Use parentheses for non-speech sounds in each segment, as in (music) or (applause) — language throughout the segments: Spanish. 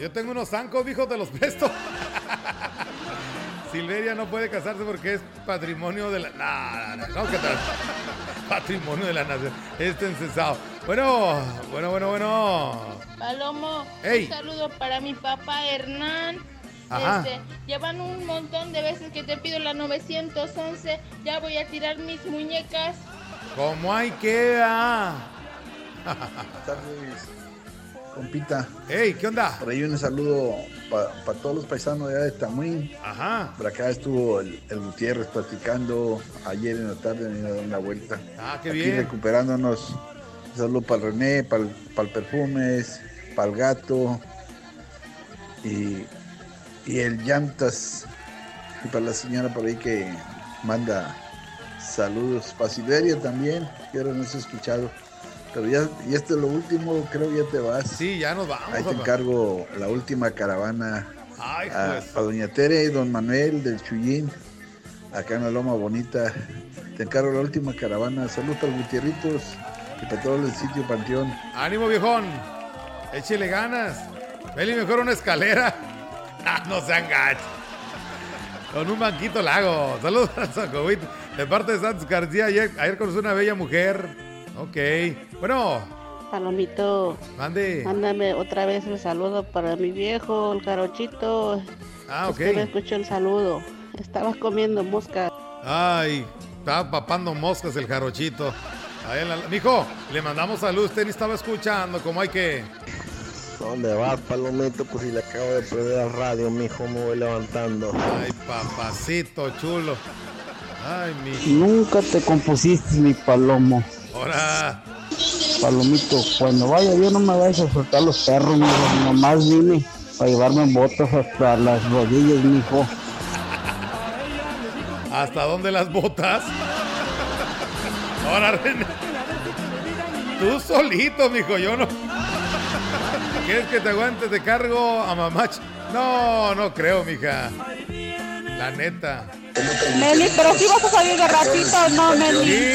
Yo tengo unos zancos, hijo, te los presto. (laughs) Silveria no puede casarse porque es patrimonio de la. No, no, no, ¿qué tal? Patrimonio de la nación. Este encesado. Bueno, bueno, bueno, bueno. Palomo, Ey. un saludo para mi papá Hernán. Ajá. Este, llevan un montón de veces que te pido la 911. Ya voy a tirar mis muñecas. ¿Cómo hay que? Compita. Ey, ¿qué onda? Por ahí un saludo para todos los paisanos de allá de Tamuín. Ajá. Por acá estuvo el, el Gutiérrez platicando ayer en la tarde, dar una vuelta. Ah, qué Aquí bien. recuperándonos. Un saludo para René, para el Perfumes, para el Gato y, y el Llantas. Y para la señora por ahí que manda saludos. Para Silveria también, que ahora no se ha escuchado. Pero ya, y esto es lo último, creo ya te vas. Sí, ya nos vamos. Ahí te encargo la última caravana Ay, a, pues. a Doña Tere y Don Manuel del Chuyín, acá en la Loma Bonita. Te encargo la última caravana. Saludos para Gutierritos y para todo el sitio Panteón. Ánimo, viejón. Échele ganas. Vele mejor una escalera. (laughs) Ah, no sean gachos. Con un banquito lago. Saludos a Sacovit. De parte de Santos García. Ayer, ayer conocí una bella mujer. Ok. Bueno, Palomito, mande. mándame otra vez el saludo para mi viejo, el jarochito. Ah, Es que no ok. escucho el saludo. Estaba comiendo mosca. Ay, estaba papando moscas el jarochito. Ahí en la... Mijo, le mandamos salud. Usted ni estaba escuchando. como hay que? ¿Dónde vas, Palomito? Pues si le acabo de prender la radio, mijo, me voy levantando. Ay, papacito chulo. Ay, mi. Nunca te compusiste, mi palomo. Ahora. Palomito, cuando vaya yo no me vayas a soltar los perros, mijo. Nomás vine para llevarme botas hasta las rodillas, mijo. ¿Hasta dónde las botas? Ahora, René. Tú solito, mijo, yo no. ¿Quieres que te aguante? Te cargo a mamach. No, no creo, mija. La neta. Meli, pero si vas a salir de ratito, no, Meli. Sí.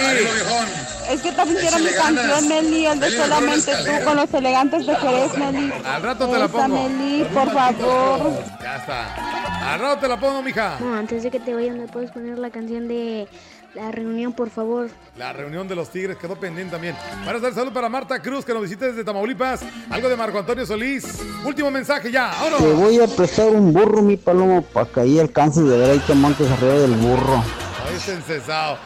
Es que también quiero mi canción, Meli, el de solamente tú con los elegantes de Jerez, Meli. Al rato te la pongo. Meli, por favor. Ya está. Al rato te la pongo, mija. No, antes de que te vayas, ¿me puedes poner la canción de la reunión, por favor? La reunión de los Tigres quedó pendiente también. Para dar salud para Marta Cruz, que nos visita desde Tamaulipas. Algo de Marco Antonio Solís. Último mensaje ya. Te ¡Vámonos! voy a prestar un burro, mi palomo, para que ahí alcances de ver ahí te montes arriba del burro. Ay, es encesado.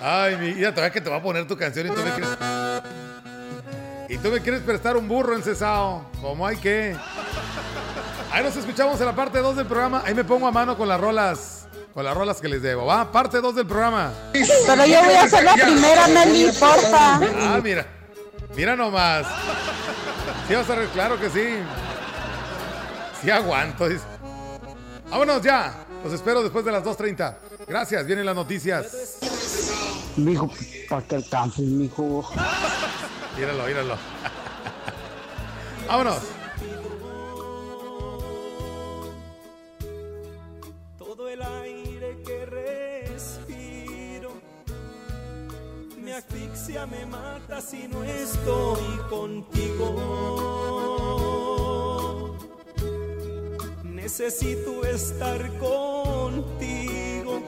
Ay, mi. Mira, todavía que te va a poner tu canción y tú me quieres. Y tú me quieres prestar un burro encesado. ¿Cómo hay que? Ahí nos escuchamos en la parte 2 del programa. Ahí me pongo a mano con las rolas. Con las rolas que les debo. Va, parte 2 del programa. Pero yo voy a ser la primera, Meli, porfa. Ah, mira. Mira nomás. Sí, vas a ver, claro que sí. Sí aguanto. dice. Vámonos ya. Los espero después de las 2.30. Gracias, vienen las noticias. Mijo, para que alcances, mijo. Míralo, míralo. Vámonos. Me asfixia, me mata si no estoy contigo. Necesito estar contigo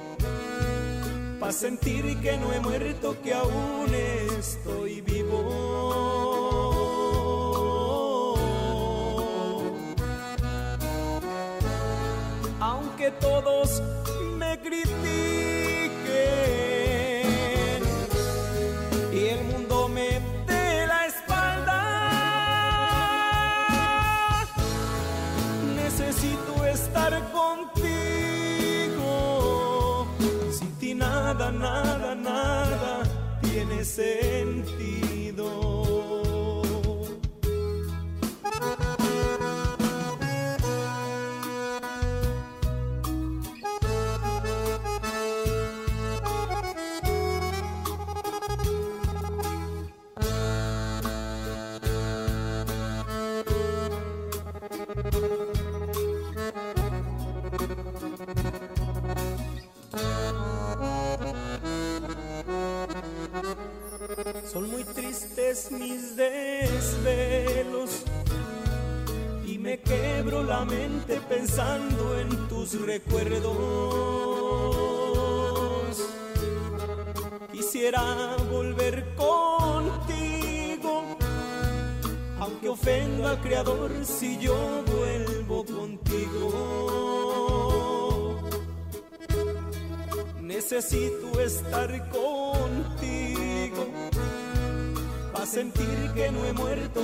para sentir que no he muerto, que aún estoy vivo. aunque todos que no he muerto,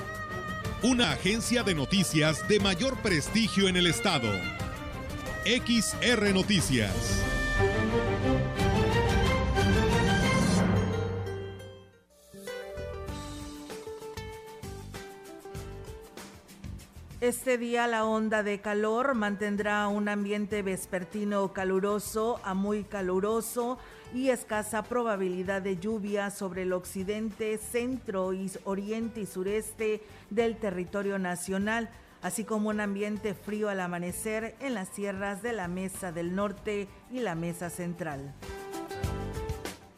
Una agencia de noticias de mayor prestigio en el estado. XR Noticias. Este día la onda de calor mantendrá un ambiente vespertino caluroso a muy caluroso y escasa probabilidad de lluvia sobre el occidente, centro, oriente y sureste del territorio nacional, así como un ambiente frío al amanecer en las sierras de la Mesa del Norte y la Mesa Central.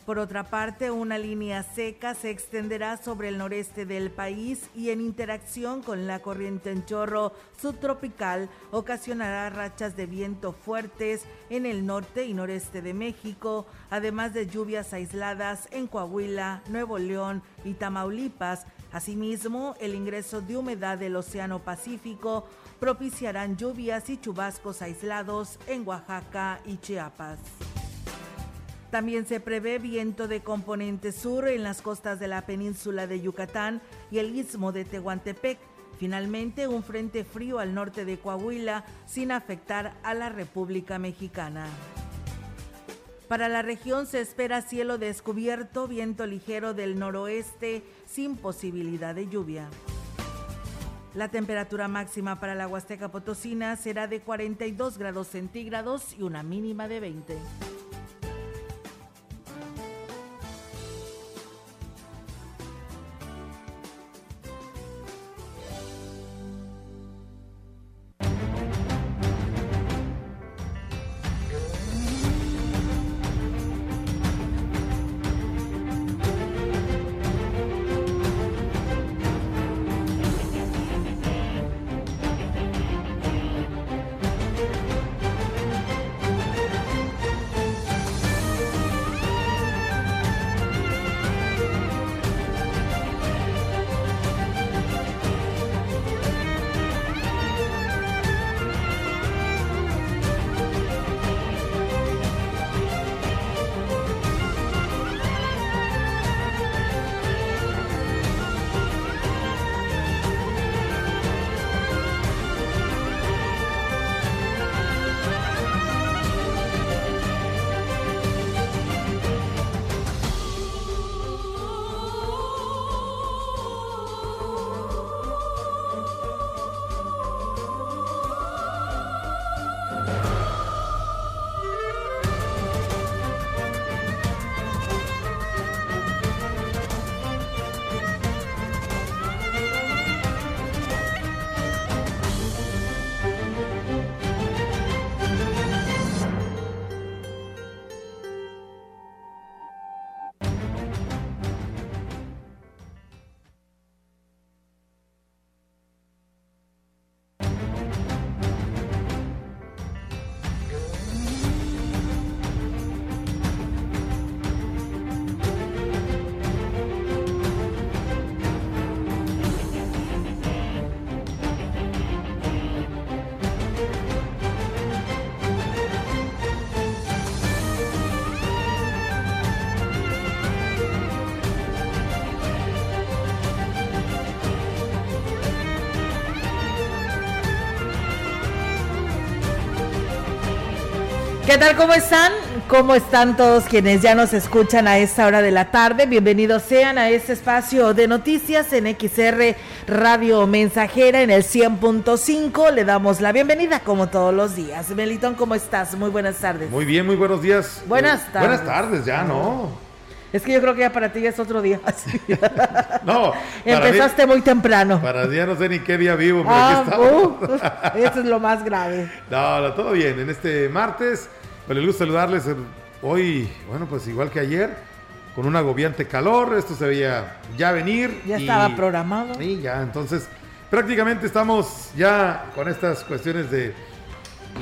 Por otra parte, una línea seca se extenderá sobre el noreste del país y en interacción con la corriente en chorro subtropical ocasionará rachas de viento fuertes en el norte y noreste de México, además de lluvias aisladas en Coahuila, Nuevo León y Tamaulipas. Asimismo, el ingreso de humedad del Océano Pacífico propiciarán lluvias y chubascos aislados en Oaxaca y Chiapas. También se prevé viento de componente sur en las costas de la península de Yucatán y el istmo de Tehuantepec. Finalmente, un frente frío al norte de Coahuila sin afectar a la República Mexicana. Para la región se espera cielo descubierto, viento ligero del noroeste sin posibilidad de lluvia. La temperatura máxima para la Huasteca Potosina será de 42 grados centígrados y una mínima de 20. ¿Qué tal? ¿Cómo están? ¿Cómo están todos quienes ya nos escuchan a esta hora de la tarde? Bienvenidos sean a este espacio de noticias en XR Radio Mensajera en el 100.5. Le damos la bienvenida como todos los días. Melitón, ¿cómo estás? Muy buenas tardes. Muy bien, muy buenos días. Buenas tardes. Buenas tardes, ya, ¿no? Es que yo creo que ya para ti ya es otro día. (laughs) (laughs) no. Empezaste muy temprano. Para día no sé ni qué día vivo, pero aquí estamos. eso es lo más grave. (laughs) No, no, todo bien. En este martes, pues les gusta saludarles hoy, bueno, pues igual que ayer, con un agobiante calor. Esto se veía ya venir. Ya estaba programado. Y ya, entonces, prácticamente estamos ya con estas cuestiones de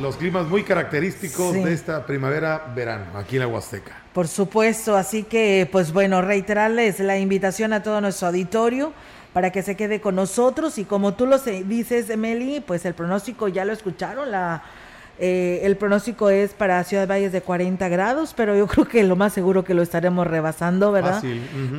los climas muy característicos de esta primavera-verano aquí en la Huasteca. Por supuesto, así que pues bueno, reiterarles la invitación a todo nuestro auditorio para que se quede con nosotros y como tú lo dices, Meli, pues el pronóstico ya lo escucharon, la eh, el pronóstico es para Ciudad Valles de 40 grados, pero yo creo que lo más seguro que lo estaremos rebasando, ¿verdad?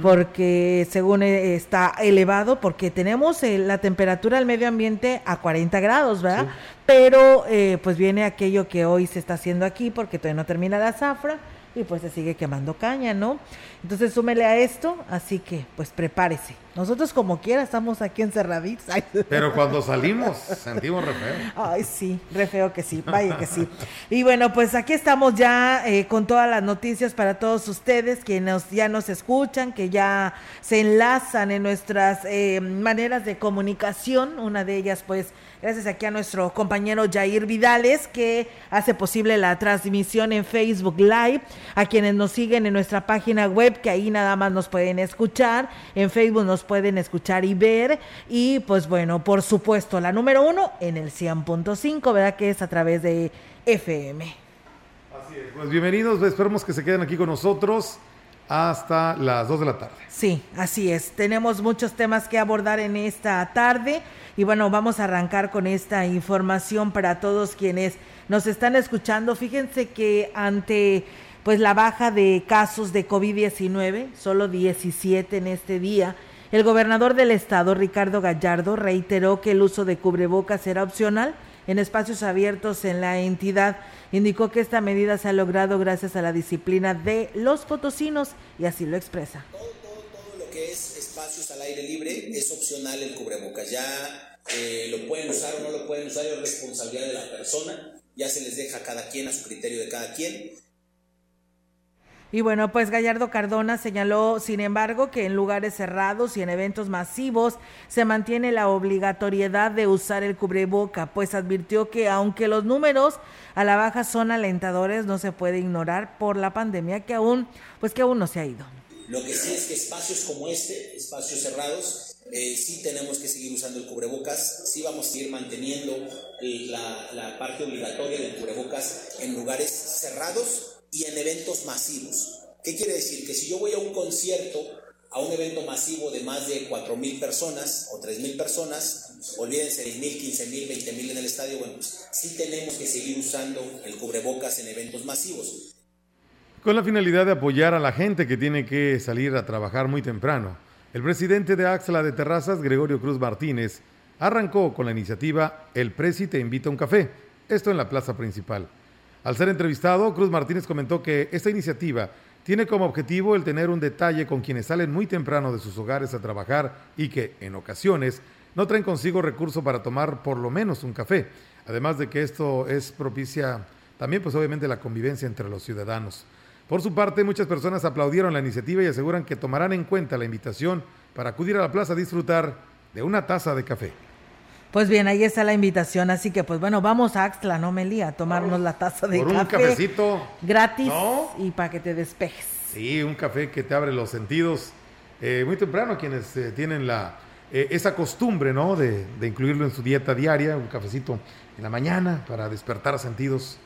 Porque según eh, está elevado, porque tenemos eh, la temperatura del medio ambiente a 40 grados, ¿verdad? Pero pues viene aquello que hoy se está haciendo aquí, porque todavía no termina la zafra y pues se sigue quemando caña, ¿no? Entonces súmele a esto, así que pues prepárese. Nosotros como quiera estamos aquí encerraditos. Pero cuando salimos sentimos re feo. Ay, sí, re feo que sí, vaya que sí. Y bueno, pues aquí estamos ya eh, con todas las noticias para todos ustedes que nos, ya nos escuchan, que ya se enlazan en nuestras eh, maneras de comunicación. Una de ellas pues Gracias aquí a nuestro compañero Jair Vidales que hace posible la transmisión en Facebook Live. A quienes nos siguen en nuestra página web, que ahí nada más nos pueden escuchar. En Facebook nos pueden escuchar y ver. Y pues bueno, por supuesto, la número uno en el 100.5, ¿verdad? Que es a través de FM. Así es. Pues bienvenidos, esperemos que se queden aquí con nosotros hasta las 2 de la tarde. Sí, así es. Tenemos muchos temas que abordar en esta tarde. Y bueno, vamos a arrancar con esta información para todos quienes nos están escuchando. Fíjense que ante pues la baja de casos de COVID-19, solo 17 en este día, el gobernador del estado, Ricardo Gallardo, reiteró que el uso de cubrebocas era opcional en espacios abiertos en la entidad. Indicó que esta medida se ha logrado gracias a la disciplina de los potosinos y así lo expresa que es espacios al aire libre, es opcional el cubrebocas. Ya eh, lo pueden usar o no lo pueden usar, es responsabilidad de la persona. Ya se les deja a cada quien, a su criterio de cada quien. Y bueno, pues Gallardo Cardona señaló, sin embargo, que en lugares cerrados y en eventos masivos se mantiene la obligatoriedad de usar el cubreboca, pues advirtió que aunque los números a la baja son alentadores, no se puede ignorar por la pandemia que aún, pues que aún no se ha ido. Lo que sí es que espacios como este, espacios cerrados, eh, sí tenemos que seguir usando el cubrebocas, sí vamos a seguir manteniendo la, parte obligatoria del cubrebocas en lugares cerrados y en eventos masivos. ¿Qué quiere decir? Que si yo voy a un concierto, a un evento masivo de más de 4.000 personas o 3.000 personas, olvídense 6.000, 15.000, 20.000 en el estadio, bueno, pues sí tenemos que seguir usando el cubrebocas en eventos masivos con la finalidad de apoyar a la gente que tiene que salir a trabajar muy temprano. El presidente de Axla de Terrazas, Gregorio Cruz Martínez, arrancó con la iniciativa El Presi te invita a un café, esto en la plaza principal. Al ser entrevistado, Cruz Martínez comentó que esta iniciativa tiene como objetivo el tener un detalle con quienes salen muy temprano de sus hogares a trabajar y que, en ocasiones, no traen consigo recurso para tomar por lo menos un café. Además de que esto es propicia también, pues obviamente, la convivencia entre los ciudadanos. Por su parte, muchas personas aplaudieron la iniciativa y aseguran que tomarán en cuenta la invitación para acudir a la plaza a disfrutar de una taza de café. Pues bien, ahí está la invitación, así que pues bueno, vamos a Axtla, ¿no, Meli? A tomarnos la taza de Por café. un cafecito. Gratis y para que te despejes. Sí, un café que te abre los sentidos. Eh, muy temprano quienes eh, tienen la, eh, esa costumbre, ¿no? De, de incluirlo en su dieta diaria, un cafecito en la mañana para despertar sentidos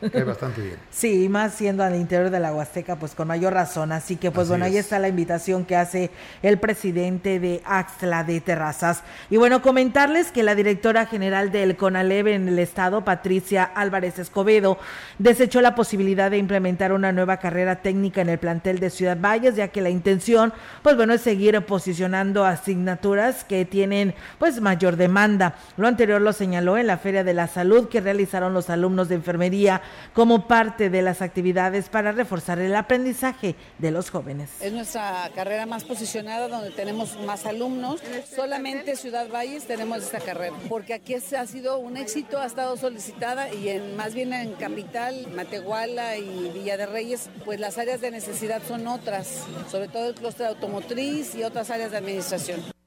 (laughs) bastante bien. Sí, más siendo al interior de la Huasteca, pues con mayor razón. Así que, pues bueno, ahí está la invitación que hace el presidente de Axtla de Terrazas. Y bueno, comentarles que la directora general del CONALEV en el estado, Patricia Álvarez Escobedo, desechó la posibilidad de implementar una nueva carrera técnica en el plantel de Ciudad Valles, ya que la intención, pues bueno, es seguir posicionando asignaturas que tienen, pues, mayor demanda. Lo anterior lo señaló en la Feria de la Salud que realizaron los alumnos de enfermería como parte de las actividades para reforzar el aprendizaje de los jóvenes. Es nuestra carrera más posicionada donde tenemos más alumnos. Solamente Ciudad Valles tenemos esta carrera, porque aquí ha sido un éxito, ha estado solicitada y en más bien en Capital, Matehuala y Villa de Reyes, pues las áreas de necesidad son otras, sobre todo el clúster automotriz y otras áreas de administración.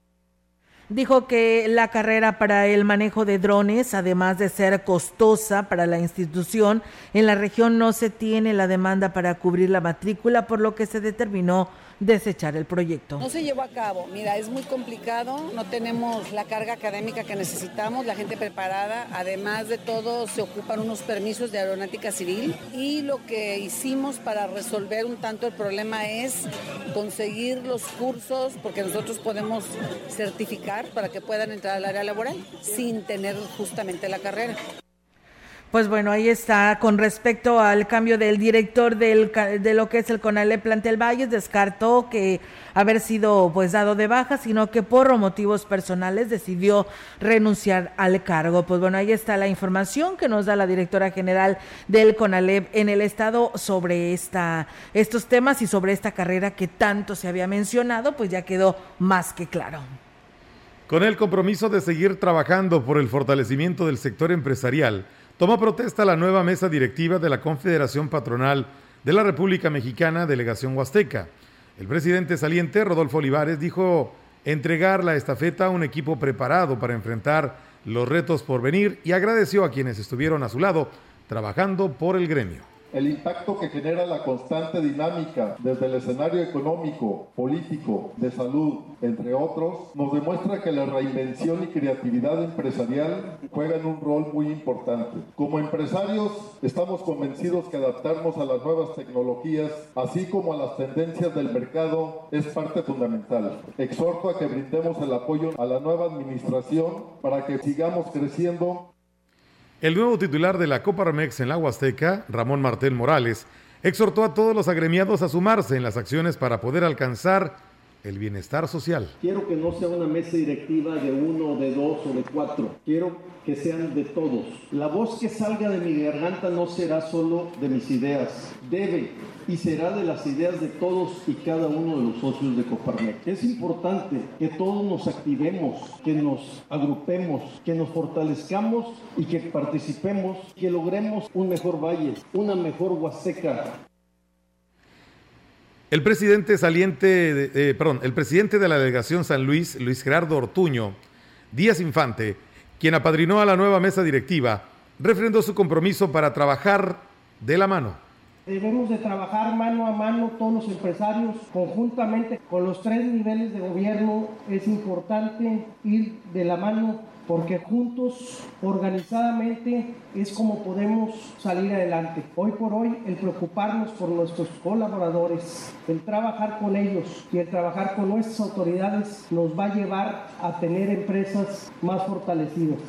Dijo que la carrera para el manejo de drones, además de ser costosa para la institución, en la región no se tiene la demanda para cubrir la matrícula, por lo que se determinó desechar el proyecto. No se llevó a cabo, mira, es muy complicado, no tenemos la carga académica que necesitamos, la gente preparada, además de todo se ocupan unos permisos de aeronáutica civil y lo que hicimos para resolver un tanto el problema es conseguir los cursos, porque nosotros podemos certificar para que puedan entrar al área laboral sin tener justamente la carrera. Pues bueno, ahí está. Con respecto al cambio del director del, de lo que es el CONALE Plantel Valles, descartó que haber sido pues dado de baja, sino que por motivos personales decidió renunciar al cargo. Pues bueno, ahí está la información que nos da la directora general del CONALEP en el estado sobre esta, estos temas y sobre esta carrera que tanto se había mencionado, pues ya quedó más que claro. Con el compromiso de seguir trabajando por el fortalecimiento del sector empresarial, Toma protesta la nueva mesa directiva de la Confederación Patronal de la República Mexicana, Delegación Huasteca. El presidente saliente, Rodolfo Olivares, dijo entregar la estafeta a un equipo preparado para enfrentar los retos por venir y agradeció a quienes estuvieron a su lado trabajando por el gremio el impacto que genera la constante dinámica desde el escenario económico, político, de salud, entre otros, nos demuestra que la reinvención y creatividad empresarial juegan un rol muy importante. Como empresarios, estamos convencidos que adaptarnos a las nuevas tecnologías, así como a las tendencias del mercado, es parte fundamental. Exhorto a que brindemos el apoyo a la nueva administración para que sigamos creciendo el nuevo titular de la Copa Remex en la Huasteca, Ramón Martel Morales, exhortó a todos los agremiados a sumarse en las acciones para poder alcanzar el bienestar social. Quiero que no sea una mesa directiva de uno, de dos o de cuatro. Quiero que sean de todos. La voz que salga de mi garganta no será solo de mis ideas. Debe y será de las ideas de todos y cada uno de los socios de Coparmex. Es importante que todos nos activemos, que nos agrupemos, que nos fortalezcamos y que participemos, que logremos un mejor valle, una mejor Huasteca. El presidente saliente, eh, el presidente de la delegación San Luis, Luis Gerardo Ortuño, Díaz Infante, quien apadrinó a la nueva mesa directiva, refrendó su compromiso para trabajar de la mano. Debemos de trabajar mano a mano todos los empresarios conjuntamente con los tres niveles de gobierno. Es importante ir de la mano porque juntos, organizadamente, es como podemos salir adelante. Hoy por hoy, el preocuparnos por nuestros colaboradores, el trabajar con ellos y el trabajar con nuestras autoridades nos va a llevar a tener empresas más fortalecidas.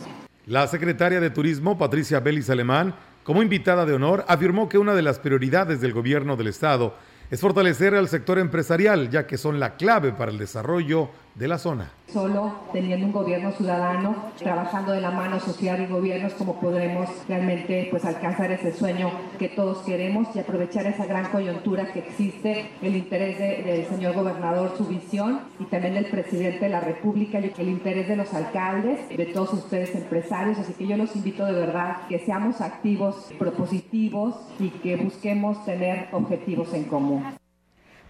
La secretaria de Turismo, Patricia Belis Alemán, como invitada de honor, afirmó que una de las prioridades del gobierno del Estado es fortalecer al sector empresarial, ya que son la clave para el desarrollo de la zona. Solo teniendo un gobierno ciudadano, trabajando de la mano social y gobiernos, como podremos realmente pues, alcanzar ese sueño que todos queremos y aprovechar esa gran coyuntura que existe, el interés del señor gobernador, su visión y también del presidente de la República y el interés de los alcaldes, de todos ustedes empresarios. Así que yo los invito de verdad que seamos activos, propositivos y que busquemos tener objetivos en común.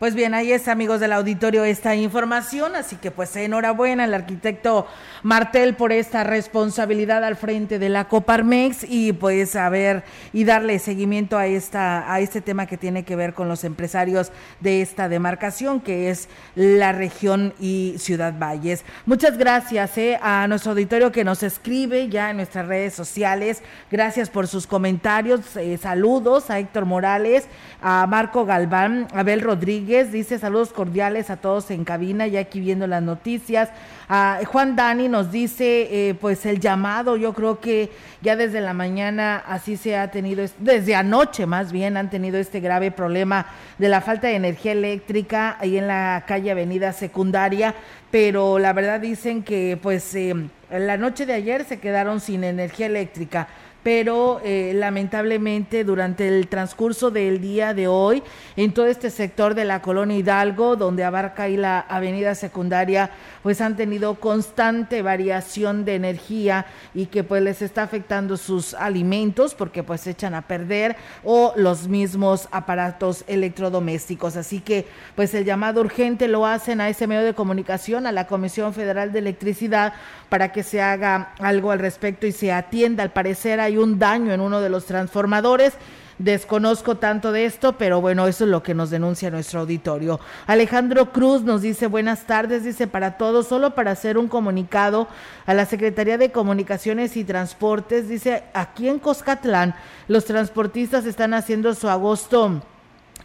Pues bien, ahí está, amigos del auditorio, esta información. Así que, pues, enhorabuena al arquitecto Martel por esta responsabilidad al frente de la Coparmex y, pues, a ver y darle seguimiento a esta a este tema que tiene que ver con los empresarios de esta demarcación, que es la región y Ciudad Valles. Muchas gracias eh, a nuestro auditorio que nos escribe ya en nuestras redes sociales. Gracias por sus comentarios. Eh, saludos a Héctor Morales, a Marco Galván, a Abel Rodríguez dice saludos cordiales a todos en cabina, ya aquí viendo las noticias. Juan Dani nos dice, eh, pues el llamado, yo creo que ya desde la mañana así se ha tenido, desde anoche más bien han tenido este grave problema de la falta de energía eléctrica ahí en la calle Avenida Secundaria, pero la verdad dicen que pues eh, la noche de ayer se quedaron sin energía eléctrica pero eh, lamentablemente durante el transcurso del día de hoy, en todo este sector de la colonia Hidalgo, donde abarca ahí la avenida secundaria, pues han tenido constante variación de energía y que pues les está afectando sus alimentos porque pues se echan a perder o los mismos aparatos electrodomésticos. Así que pues el llamado urgente lo hacen a ese medio de comunicación, a la Comisión Federal de Electricidad, para que se haga algo al respecto y se atienda. Al parecer hay un daño en uno de los transformadores Desconozco tanto de esto, pero bueno, eso es lo que nos denuncia nuestro auditorio. Alejandro Cruz nos dice buenas tardes, dice para todos, solo para hacer un comunicado a la Secretaría de Comunicaciones y Transportes, dice aquí en Coscatlán los transportistas están haciendo su agosto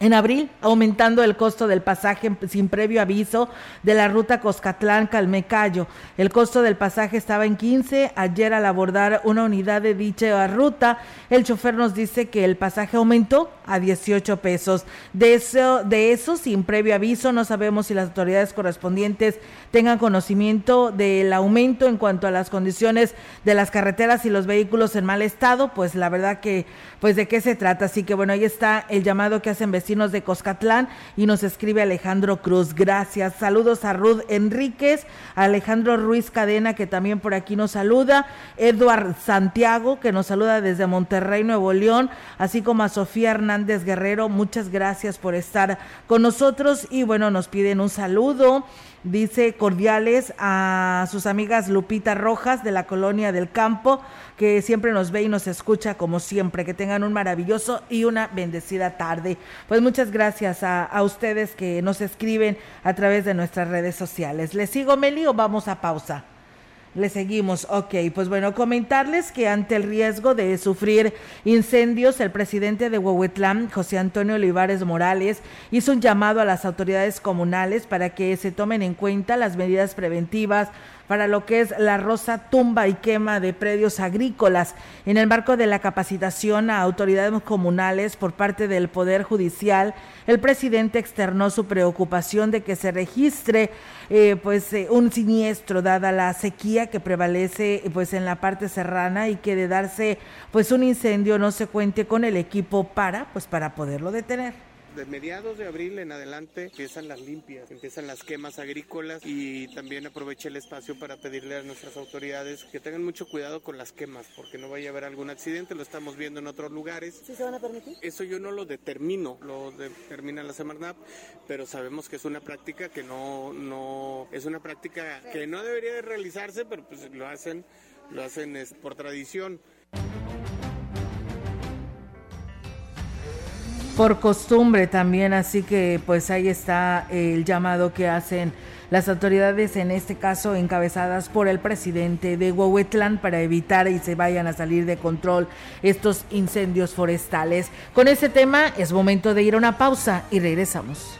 en abril, aumentando el costo del pasaje sin previo aviso de la ruta Coscatlán-Calmecayo. El costo del pasaje estaba en 15. Ayer al abordar una unidad de dicha ruta, el chofer nos dice que el pasaje aumentó a 18 pesos. De eso, de eso, sin previo aviso, no sabemos si las autoridades correspondientes tengan conocimiento del aumento en cuanto a las condiciones de las carreteras y los vehículos en mal estado. Pues la verdad que, pues de qué se trata. Así que bueno, ahí está el llamado que hacen vecinos de Coscatlán y nos escribe Alejandro Cruz. Gracias. Saludos a Ruth Enríquez, a Alejandro Ruiz Cadena que también por aquí nos saluda, Eduard Santiago que nos saluda desde Monterrey, Nuevo León, así como a Sofía Hernández Guerrero. Muchas gracias por estar con nosotros y bueno, nos piden un saludo dice cordiales a sus amigas Lupita Rojas de la colonia del campo, que siempre nos ve y nos escucha como siempre. Que tengan un maravilloso y una bendecida tarde. Pues muchas gracias a, ustedes que nos escriben a través de nuestras redes sociales. ¿Les sigo, Meli, o vamos a pausa? Le seguimos. Ok, pues bueno, comentarles que ante el riesgo de sufrir incendios, el presidente de Huehuetlán, José Antonio Olivares Morales, hizo un llamado a las autoridades comunales para que se tomen en cuenta las medidas preventivas para lo que es la rosa tumba y quema de predios agrícolas. En el marco de la capacitación a autoridades comunales por parte del Poder Judicial, el presidente externó su preocupación de que se registre eh, pues eh, un siniestro dada la sequía que prevalece pues en la parte serrana y que de darse pues un incendio no se cuente con el equipo para pues para poderlo detener de mediados de abril en adelante empiezan las limpias, empiezan las quemas agrícolas y también aproveché el espacio para pedirle a nuestras autoridades que tengan mucho cuidado con las quemas porque no vaya a haber algún accidente, lo estamos viendo en otros lugares. ¿Sí se van a permitir? Eso yo no lo determino, lo determina la Semarnap, pero sabemos que es una práctica que no, no, es una práctica que no debería de realizarse, pero pues lo hacen, lo hacen por tradición. Por costumbre también, así que pues ahí está el llamado que hacen las autoridades, en este caso encabezadas por el presidente de Huehuetlán, para evitar y se vayan a salir de control estos incendios forestales. Con ese tema es momento de ir a una pausa y regresamos.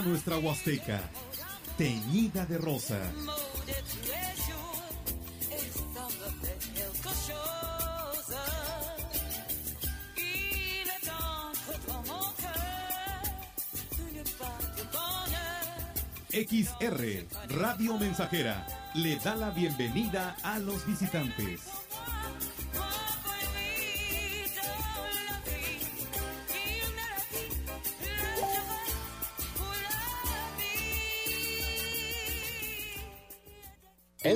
Nuestra Huasteca, teñida de rosa. XR, Radio Mensajera, le da la bienvenida a los visitantes.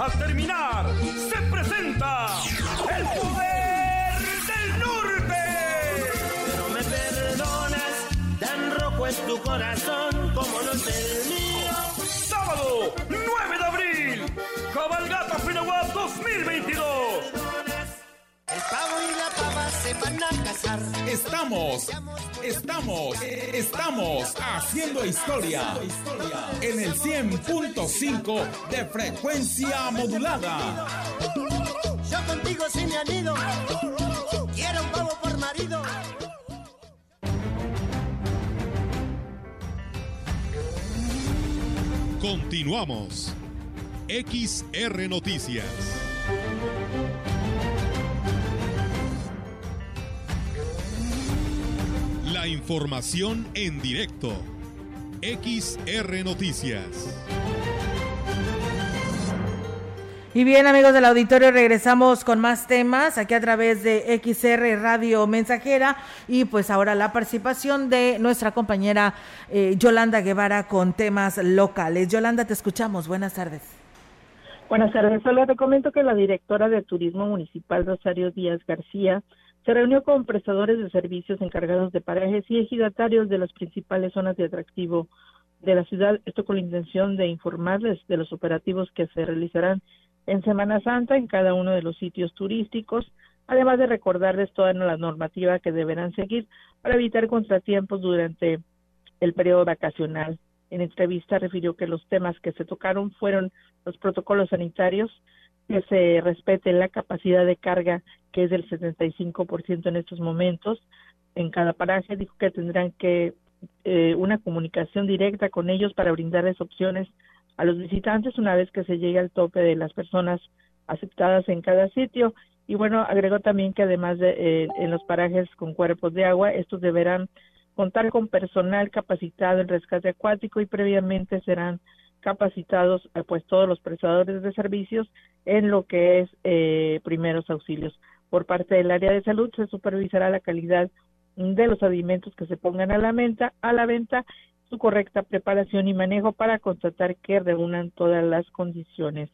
Al terminar, se presenta el poder del norte. No me perdonas, tan rojo es tu corazón como lo es el mío. Sábado 9 de abril. Cabalgata Pinagual 2022. El pavo y la pava se van a casar. Estamos, estamos, estamos haciendo historia en el 100.5 de frecuencia modulada. Yo contigo sí me anido. Quiero un pavo por marido. Continuamos. XR Noticias. La información en directo. XR Noticias. Y bien, amigos del auditorio, regresamos con más temas aquí a través de XR Radio Mensajera y pues ahora la participación de nuestra compañera eh, Yolanda Guevara con temas locales. Yolanda, te escuchamos. Buenas tardes. Buenas tardes. Solo te comento que la directora de Turismo Municipal, Rosario Díaz García, se reunió con prestadores de servicios encargados de parajes y ejidatarios de las principales zonas de atractivo de la ciudad, esto con la intención de informarles de los operativos que se realizarán en Semana Santa en cada uno de los sitios turísticos, además de recordarles toda la normativa que deberán seguir para evitar contratiempos durante el periodo vacacional. En entrevista refirió que los temas que se tocaron fueron los protocolos sanitarios, que se respete la capacidad de carga, que es del 75% en estos momentos en cada paraje. Dijo que tendrán que eh, una comunicación directa con ellos para brindarles opciones a los visitantes una vez que se llegue al tope de las personas aceptadas en cada sitio. Y bueno, agregó también que además de eh, en los parajes con cuerpos de agua, estos deberán contar con personal capacitado en rescate acuático y previamente serán capacitados eh, pues todos los prestadores de servicios en lo que es eh, primeros auxilios. Por parte del área de salud se supervisará la calidad de los alimentos que se pongan a la venta, a la venta, su correcta preparación y manejo para constatar que reúnan todas las condiciones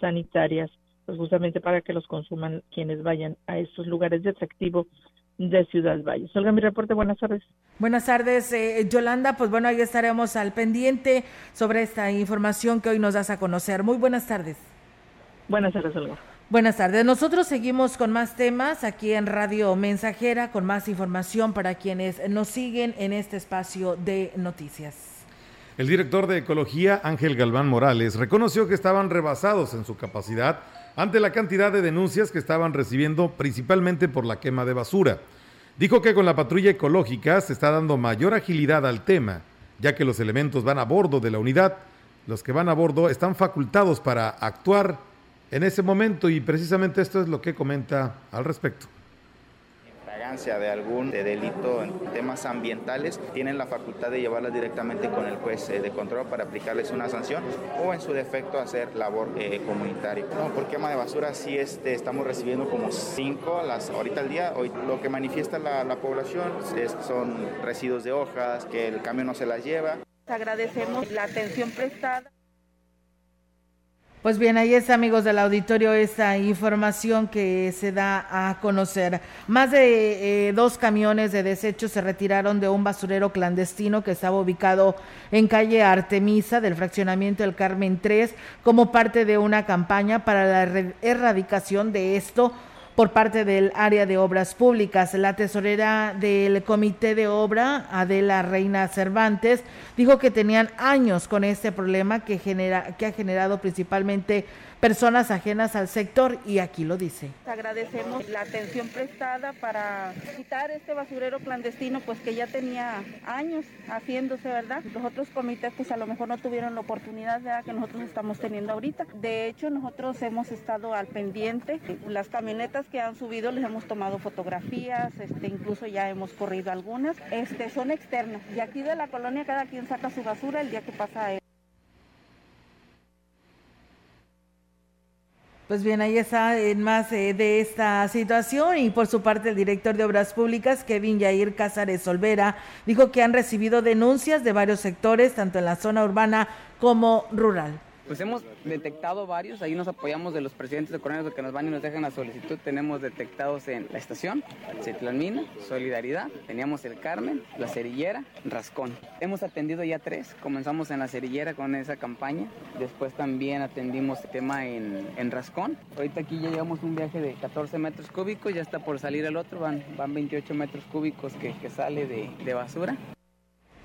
sanitarias, pues justamente para que los consuman quienes vayan a estos lugares de atractivo de Ciudad Valles. Olga, mi reporte, buenas tardes. Buenas tardes, eh, Yolanda. Pues bueno, ahí estaremos al pendiente sobre esta información que hoy nos das a conocer. Muy buenas tardes. Buenas tardes, Olga. Buenas tardes. Nosotros seguimos con más temas aquí en Radio Mensajera, con más información para quienes nos siguen en este espacio de noticias. El director de Ecología, Ángel Galván Morales, reconoció que estaban rebasados en su capacidad ante la cantidad de denuncias que estaban recibiendo principalmente por la quema de basura. Dijo que con la patrulla ecológica se está dando mayor agilidad al tema, ya que los elementos van a bordo de la unidad. Los que van a bordo están facultados para actuar en ese momento y precisamente esto es lo que comenta al respecto. De algún delito en temas ambientales, tienen la facultad de llevarlas directamente con el juez eh, de control para aplicarles una sanción o en su defecto hacer labor eh, comunitaria. No, por quema de basura sí este, estamos recibiendo como cinco las, ahorita al día. Hoy lo que manifiesta la, la población es, son residuos de hojas, que el camión no se las lleva. Agradecemos la atención prestada. Pues bien, ahí está, amigos del auditorio, esta información que se da a conocer. Más de eh, dos camiones de desechos se retiraron de un basurero clandestino que estaba ubicado en calle Artemisa del fraccionamiento del Carmen 3 como parte de una campaña para la erradicación de esto por parte del área de obras públicas. La tesorera del comité de obra, Adela Reina Cervantes, dijo que tenían años con este problema que, genera, que ha generado principalmente personas ajenas al sector y aquí lo dice. Agradecemos la atención prestada para quitar este basurero clandestino pues que ya tenía años haciéndose, ¿verdad? Los otros comités pues a lo mejor no tuvieron la oportunidad ¿verdad? que nosotros estamos teniendo ahorita. De hecho nosotros hemos estado al pendiente, las camionetas que han subido les hemos tomado fotografías, este, incluso ya hemos corrido algunas, este, son externas y aquí de la colonia cada quien saca su basura el día que pasa Pues bien, ahí está en más eh, de esta situación y por su parte el director de Obras Públicas, Kevin Yair Cázares Olvera, dijo que han recibido denuncias de varios sectores, tanto en la zona urbana como rural. Pues hemos detectado varios, ahí nos apoyamos de los presidentes de coroneros que nos van y nos dejan la solicitud. Tenemos detectados en la estación, Citlalmina, Solidaridad, teníamos el Carmen, la Cerillera, Rascón. Hemos atendido ya tres, comenzamos en la Cerillera con esa campaña, después también atendimos el tema en, Rascón. Ahorita aquí ya llevamos un viaje de 14 metros cúbicos, ya está por salir el otro, van, van 28 metros cúbicos que, sale de basura.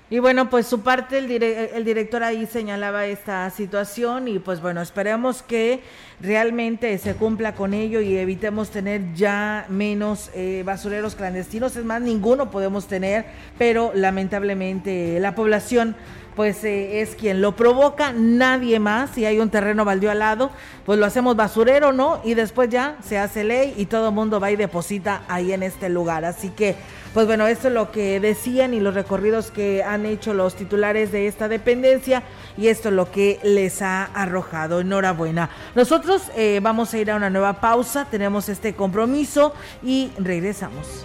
Y bueno, pues su parte, el, el, director ahí señalaba esta situación y pues bueno, esperemos que realmente se cumpla con ello y evitemos tener ya menos eh, basureros clandestinos. Es más, ninguno podemos tener, pero lamentablemente la población pues eh, es quien lo provoca, nadie más. Si hay un terreno baldío al lado, pues lo hacemos basurero, ¿no? Y después ya se hace ley y todo el mundo va y deposita ahí en este lugar. Así que pues bueno, esto es lo que decían y los recorridos que han hecho los titulares de esta dependencia y esto es lo que les ha arrojado. Enhorabuena. Nosotros eh, vamos a ir a una nueva pausa, tenemos este compromiso y regresamos.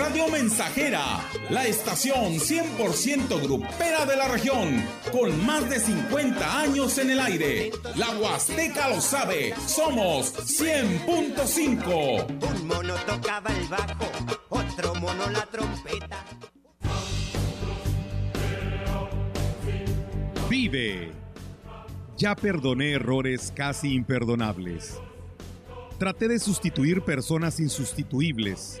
Radio Mensajera, la estación 100% grupera de la región, con más de 50 años en el aire. La Huasteca lo sabe, somos 100.5. Un mono tocaba el bajo, otro mono la trompeta. Vive. Ya perdoné errores casi imperdonables. Traté de sustituir personas insustituibles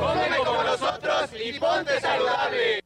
Come como nosotros y ponte saludable.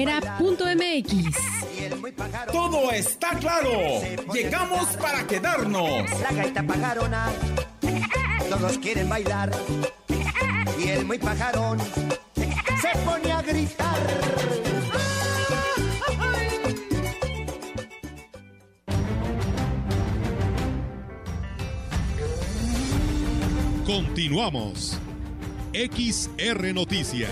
radiomensajera.mx. Todo está claro. Llegamos para quedarnos. La gaita pajarona, todos quieren bailar. Y el muy pajarón se pone a gritar. Continuamos. XR Noticias.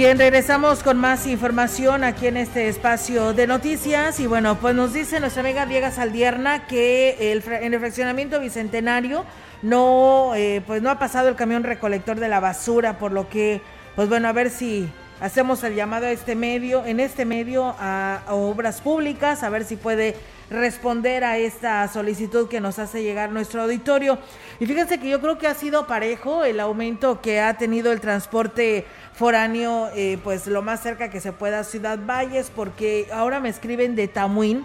Bien, regresamos con más información aquí en este espacio de noticias y bueno, pues nos dice nuestra amiga Diego Saldierna que en el fraccionamiento bicentenario no, eh, pues no ha pasado el camión recolector de la basura, por lo que, pues bueno, a ver si hacemos el llamado a este medio, en este medio a, a obras públicas, a ver si puede responder a esta solicitud que nos hace llegar nuestro auditorio. Y fíjense que yo creo que ha sido parejo el aumento que ha tenido el transporte foráneo, eh, pues lo más cerca que se pueda Ciudad Valles, porque ahora me escriben de Tamuín.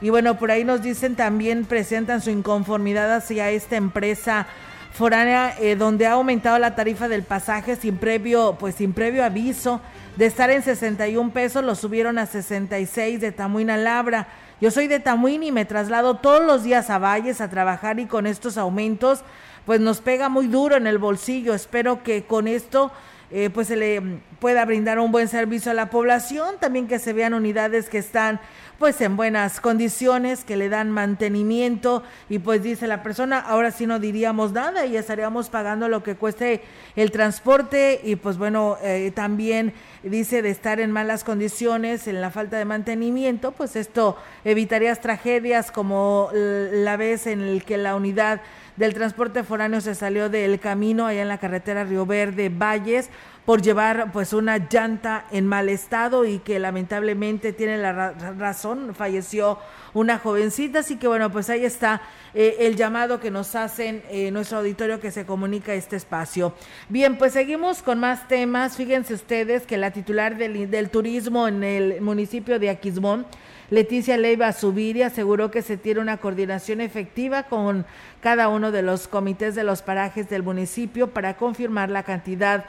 Y bueno, por ahí nos dicen también, presentan su inconformidad hacia esta empresa foránea, eh, donde ha aumentado la tarifa del pasaje sin previo, pues sin previo aviso. De estar en 61 pesos, lo subieron a 66 de Tamuín a Labra. Yo soy de Tamuín y me traslado todos los días a Valles a trabajar y con estos aumentos, pues nos pega muy duro en el bolsillo. Espero que con esto eh, pues se le pueda brindar un buen servicio a la población, también que se vean unidades que están pues en buenas condiciones, que le dan mantenimiento y pues dice la persona, ahora sí no diríamos nada y estaríamos pagando lo que cueste el transporte. Y pues bueno, eh, también dice de estar en malas condiciones, en la falta de mantenimiento, pues esto evitaría tragedias como la vez en el que la unidad del transporte foráneo se salió del camino allá en la carretera Río Verde Valles por llevar pues una llanta en mal estado y que lamentablemente tiene la razón, falleció una jovencita, así que bueno, pues ahí está eh, el llamado que nos hacen eh, nuestro auditorio que se comunica este espacio. Bien, pues seguimos con más temas. Fíjense ustedes que la titular del, del turismo en el municipio de Aquismón, Leticia Leiva Subiri aseguró que se tiene una coordinación efectiva con cada uno de los comités de los parajes del municipio para confirmar la cantidad de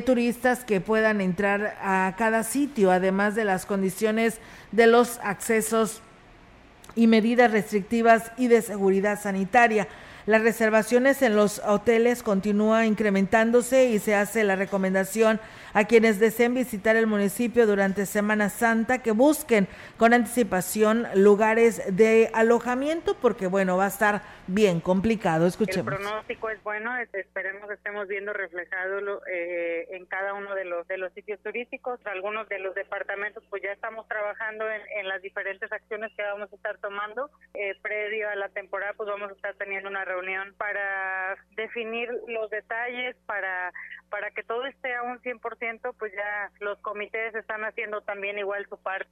turistas que puedan entrar a cada sitio, además de las condiciones de los accesos y medidas restrictivas y de seguridad sanitaria. Las reservaciones en los hoteles continúan incrementándose y se hace la recomendación a quienes deseen visitar el municipio durante Semana Santa que busquen con anticipación lugares de alojamiento porque bueno, va a estar bien complicado. Escuchemos. El pronóstico es bueno, esperemos que estemos viendo reflejado eh, en cada uno de los de los sitios turísticos. Algunos de los departamentos pues ya estamos trabajando en, las diferentes acciones que vamos a estar tomando. Eh, previo a la temporada pues vamos a estar teniendo una reunión para definir los detalles, para para que todo esté a un 100%, pues ya los comités están haciendo también igual su parte.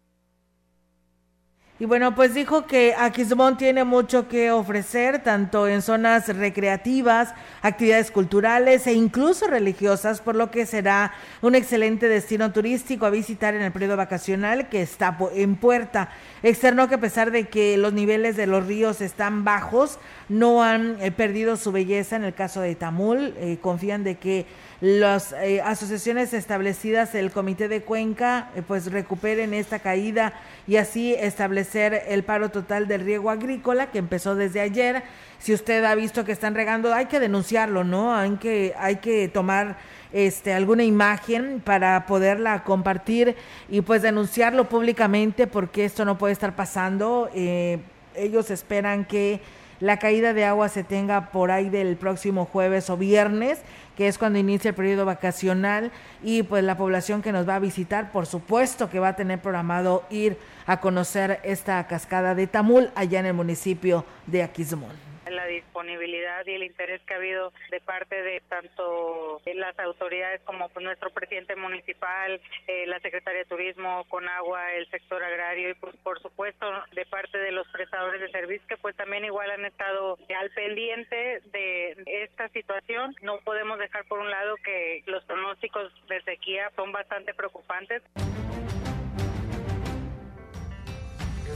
Y bueno, pues dijo que Aquismón tiene mucho que ofrecer, tanto en zonas recreativas, actividades culturales e incluso religiosas, por lo que será un excelente destino turístico a visitar en el periodo vacacional que está en puerta. Externó que a pesar de que los niveles de los ríos están bajos, no han eh, perdido su belleza en el caso de Tamul. Eh, confían de que las eh, asociaciones establecidas el Comité de Cuenca eh, pues recuperen esta caída y así establecer el paro total del riego agrícola que empezó desde ayer. Si usted ha visto que están regando, hay que denunciarlo, ¿no? Hay que, hay que tomar este, alguna imagen para poderla compartir y pues denunciarlo públicamente porque esto no puede estar pasando. Eh, ellos esperan que la caída de agua se tenga por ahí del próximo jueves o viernes que es cuando inicia el periodo vacacional y pues la población que nos va a visitar, por supuesto que va a tener programado ir a conocer esta cascada de Tamul allá en el municipio de Aquismón la disponibilidad y el interés que ha habido de parte de tanto las autoridades como pues, nuestro presidente municipal, eh, la Secretaría de Turismo, con agua, el sector agrario y pues, por supuesto de parte de los prestadores de servicios que pues también igual han estado al pendiente de esta situación. No podemos dejar por un lado que los pronósticos de sequía son bastante preocupantes.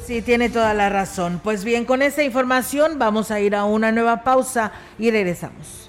Sí, tiene toda la razón. Pues bien, con esa información vamos a ir a una nueva pausa y regresamos.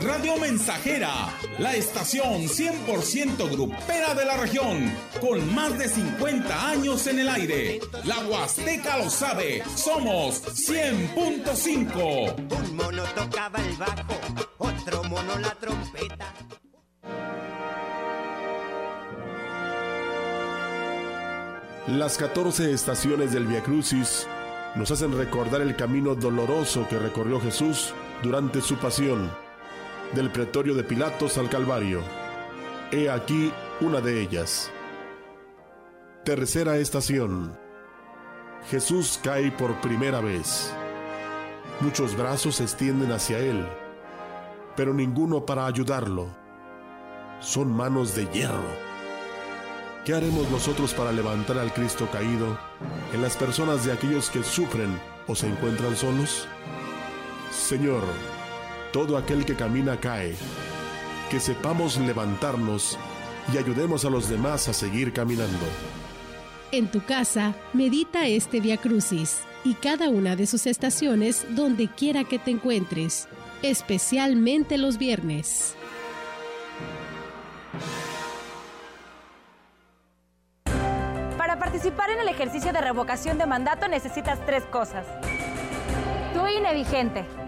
Radio Mensajera, la estación 100% grupera de la región, con más de 50 años en el aire. La Huasteca lo sabe, somos 100.5. Un mono tocaba el bajo, otro mono la trompeta. Las 14 estaciones del Via Crucis nos hacen recordar el camino doloroso que recorrió Jesús durante su pasión del pretorio de Pilatos al Calvario. He aquí una de ellas. Tercera estación. Jesús cae por primera vez. Muchos brazos se extienden hacia él, pero ninguno para ayudarlo. Son manos de hierro. ¿Qué haremos nosotros para levantar al Cristo caído en las personas de aquellos que sufren o se encuentran solos? Señor, todo aquel que camina cae. Que sepamos levantarnos y ayudemos a los demás a seguir caminando. En tu casa, medita este Via Crucis y cada una de sus estaciones donde quiera que te encuentres, especialmente los viernes. Para participar en el ejercicio de revocación de mandato necesitas tres cosas. Tu INE vigente.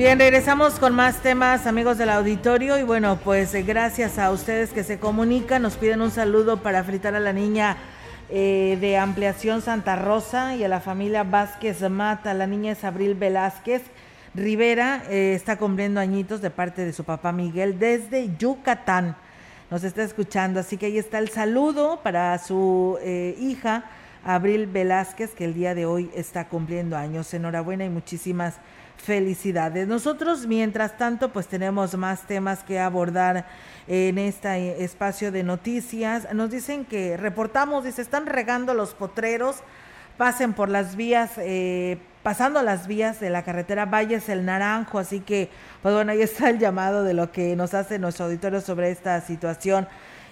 Bien, regresamos con más temas, amigos del auditorio. Y bueno, pues eh, gracias a ustedes que se comunican, nos piden un saludo para fritar a la niña eh, de Ampliación Santa Rosa y a la familia Vázquez Mata. La niña es Abril Velázquez Rivera, eh, está cumpliendo añitos de parte de su papá Miguel desde Yucatán. Nos está escuchando, así que ahí está el saludo para su hija Abril Velázquez, que el día de hoy está cumpliendo años. Enhorabuena y muchísimas felicidades. Nosotros, mientras tanto, pues tenemos más temas que abordar en este espacio de noticias. Nos dicen que reportamos, dice, están regando los potreros, pasen por las vías, eh, pasando las vías de la carretera Valles el Naranjo, así que, pues bueno, ahí está el llamado de lo que nos hace nuestro auditorio sobre esta situación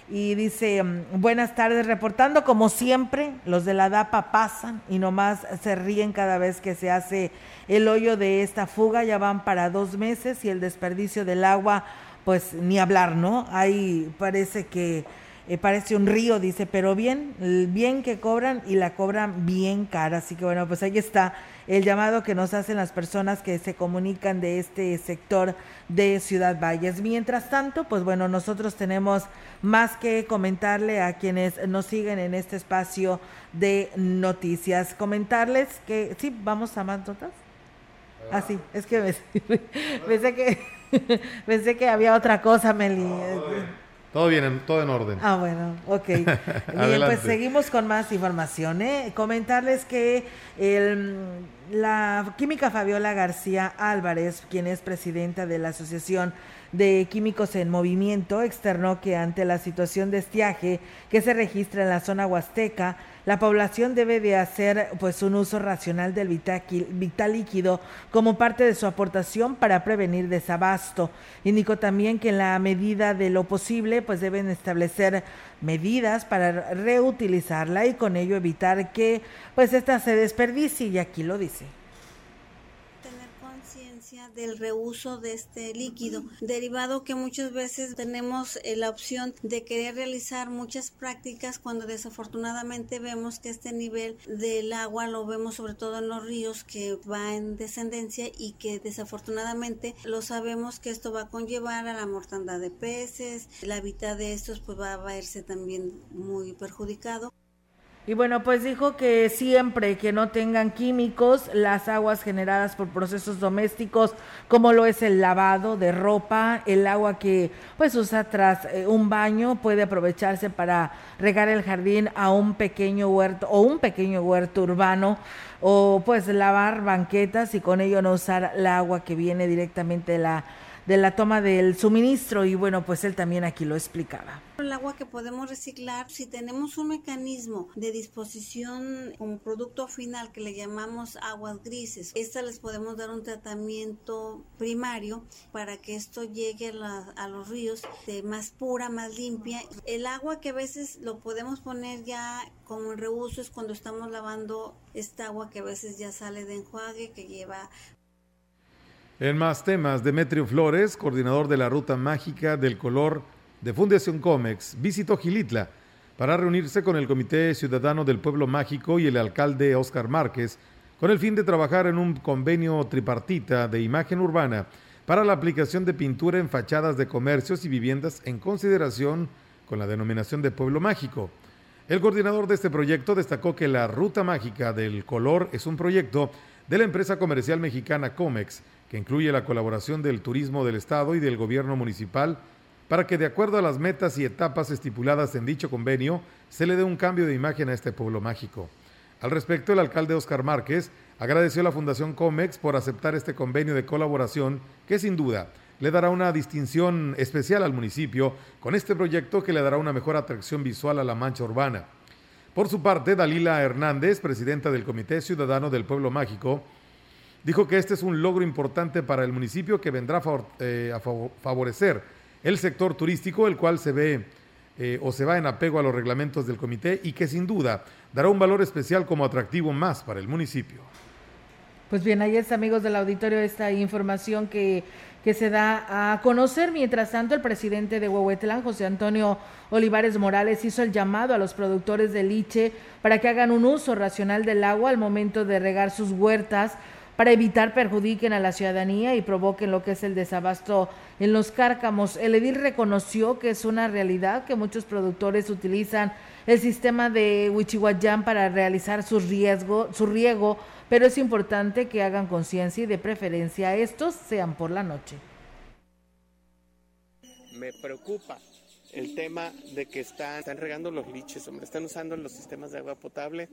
y dice, mm, buenas tardes, reportando como siempre, los de la DAPA pasan y nomás se ríen cada vez que se hace el hoyo de esta fuga, ya van para dos meses y el desperdicio del agua, pues ni hablar, ¿no? Ahí parece que eh, parece un río, dice, pero bien, bien que cobran y la cobran bien cara. Así que bueno, pues ahí está el llamado que nos hacen las personas que se comunican de este sector de Ciudad Valles. Mientras tanto, pues bueno, nosotros tenemos más que comentarle a quienes nos siguen en este espacio de noticias. Comentarles que, sí, vamos a más notas. Ah, sí, es que (laughs) pensé que (laughs) pensé que había otra cosa, Meli. Todo bien, todo en orden. Ah, bueno, ok. (laughs) Bien, pues seguimos con más información. ¿eh? Comentarles que el, la química Fabiola García Álvarez, quien es presidenta de la Asociación de Químicos en Movimiento, externó que ante la situación de estiaje que se registra en la zona huasteca, la población debe de hacer pues un uso racional del vital líquido como parte de su aportación para prevenir desabasto. Indicó también que en la medida de lo posible pues deben establecer medidas para reutilizarla y con ello evitar que pues esta se desperdicie y aquí lo dice del reuso de este líquido, derivado que muchas veces tenemos eh, la opción de querer realizar muchas prácticas cuando desafortunadamente vemos que este nivel del agua lo vemos sobre todo en los ríos que va en descendencia y que desafortunadamente lo sabemos que esto va a conllevar a la mortandad de peces, la vida de estos pues va a verse también muy perjudicado. Y bueno, pues dijo que siempre que no tengan químicos, las aguas generadas por procesos domésticos, como lo es el lavado de ropa, el agua que pues usa tras eh, un baño, puede aprovecharse para regar el jardín a un pequeño huerto o un pequeño huerto urbano o pues lavar banquetas y con ello no usar el agua que viene directamente de la de la toma del suministro y bueno, pues él también aquí lo explicaba. El agua que podemos reciclar, si tenemos un mecanismo de disposición como producto final que le llamamos aguas grises, estas les podemos dar un tratamiento primario para que esto llegue a, los ríos de más pura, más limpia. El agua que a veces lo podemos poner ya como en reuso es cuando estamos lavando esta agua que a veces ya sale de enjuague, que lleva en más temas, Demetrio Flores, coordinador de la Ruta Mágica del Color de Fundación Comex, visitó Gilitla para reunirse con el Comité Ciudadano del Pueblo Mágico y el alcalde Óscar Márquez con el fin de trabajar en un convenio tripartita de imagen urbana para la aplicación de pintura en fachadas de comercios y viviendas en consideración con la denominación de Pueblo Mágico. El coordinador de este proyecto destacó que la Ruta Mágica del Color es un proyecto de la empresa comercial mexicana Comex que incluye la colaboración del turismo del Estado y del gobierno municipal para que de acuerdo a las metas y etapas estipuladas en dicho convenio se le dé un cambio de imagen a este pueblo mágico. Al respecto, el alcalde Oscar Márquez agradeció a la Fundación Comex por aceptar este convenio de colaboración que sin duda le dará una distinción especial al municipio con este proyecto que le dará una mejor atracción visual a la mancha urbana. Por su parte, Dalila Hernández, presidenta del Comité Ciudadano del Pueblo Mágico, dijo que este es un logro importante para el municipio que vendrá a eh, favorecer el sector turístico, el cual se ve eh, o se va en apego a los reglamentos del comité y que sin duda dará un valor especial como atractivo más para el municipio. Pues bien, ahí está, amigos del auditorio, esta información que, que se da a conocer. Mientras tanto, el presidente de Huehuetlán, José Antonio Olivares Morales, hizo el llamado a los productores de liche para que hagan un uso racional del agua al momento de regar sus huertas para evitar perjudiquen a la ciudadanía y provoquen lo que es el desabasto en los cárcamos. El edil reconoció que es una realidad que muchos productores utilizan el sistema de Huichihuayán para realizar su riesgo, su riego, pero es importante que hagan conciencia y de preferencia estos sean por la noche. Me preocupa el tema de que están, están regando los liches, hombre, están usando los sistemas de agua potable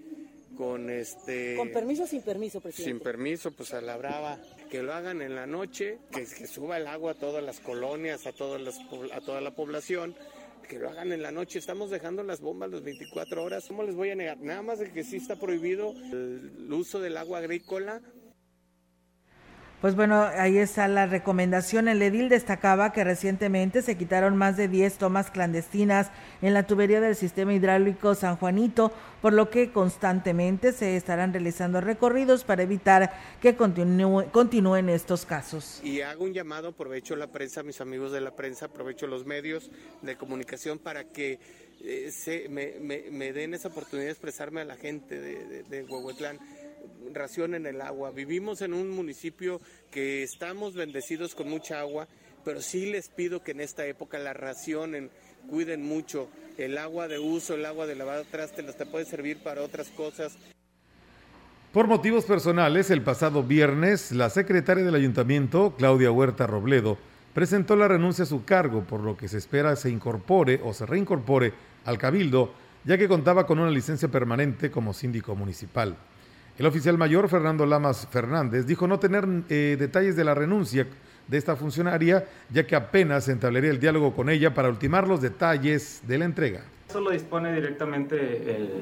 con este... ¿Con permiso o sin permiso, presidente? Sin permiso, pues a la brava. Que lo hagan en la noche, que, suba el agua a todas las colonias, a, todas las, a toda la población, que lo hagan en la noche. Estamos dejando las bombas las 24 horas. ¿Cómo les voy a negar? Nada más de que sí está prohibido el uso del agua agrícola pues bueno, ahí está la recomendación. El edil destacaba que recientemente se quitaron más de 10 tomas clandestinas en la tubería del sistema hidráulico San Juanito, por lo que constantemente se estarán realizando recorridos para evitar que continúen estos casos. Y hago un llamado, aprovecho la prensa, mis amigos de la prensa, aprovecho los medios de comunicación para que eh, se, me, den esa oportunidad de expresarme a la gente de, de, racionen el agua. Vivimos en un municipio que estamos bendecidos con mucha agua, pero sí les pido que en esta época la racionen, cuiden mucho. El agua de uso, el agua de lavado traste, te puede servir para otras cosas. Por motivos personales, el pasado viernes, la secretaria del ayuntamiento, Claudia Huerta Robledo, presentó la renuncia a su cargo, por lo que se espera se incorpore o se reincorpore al cabildo, ya que contaba con una licencia permanente como síndico municipal. El oficial mayor Fernando Lamas Fernández dijo no tener eh, detalles de la renuncia de esta funcionaria, ya que apenas entablaría el diálogo con ella para ultimar los detalles de la entrega. Eso lo dispone directamente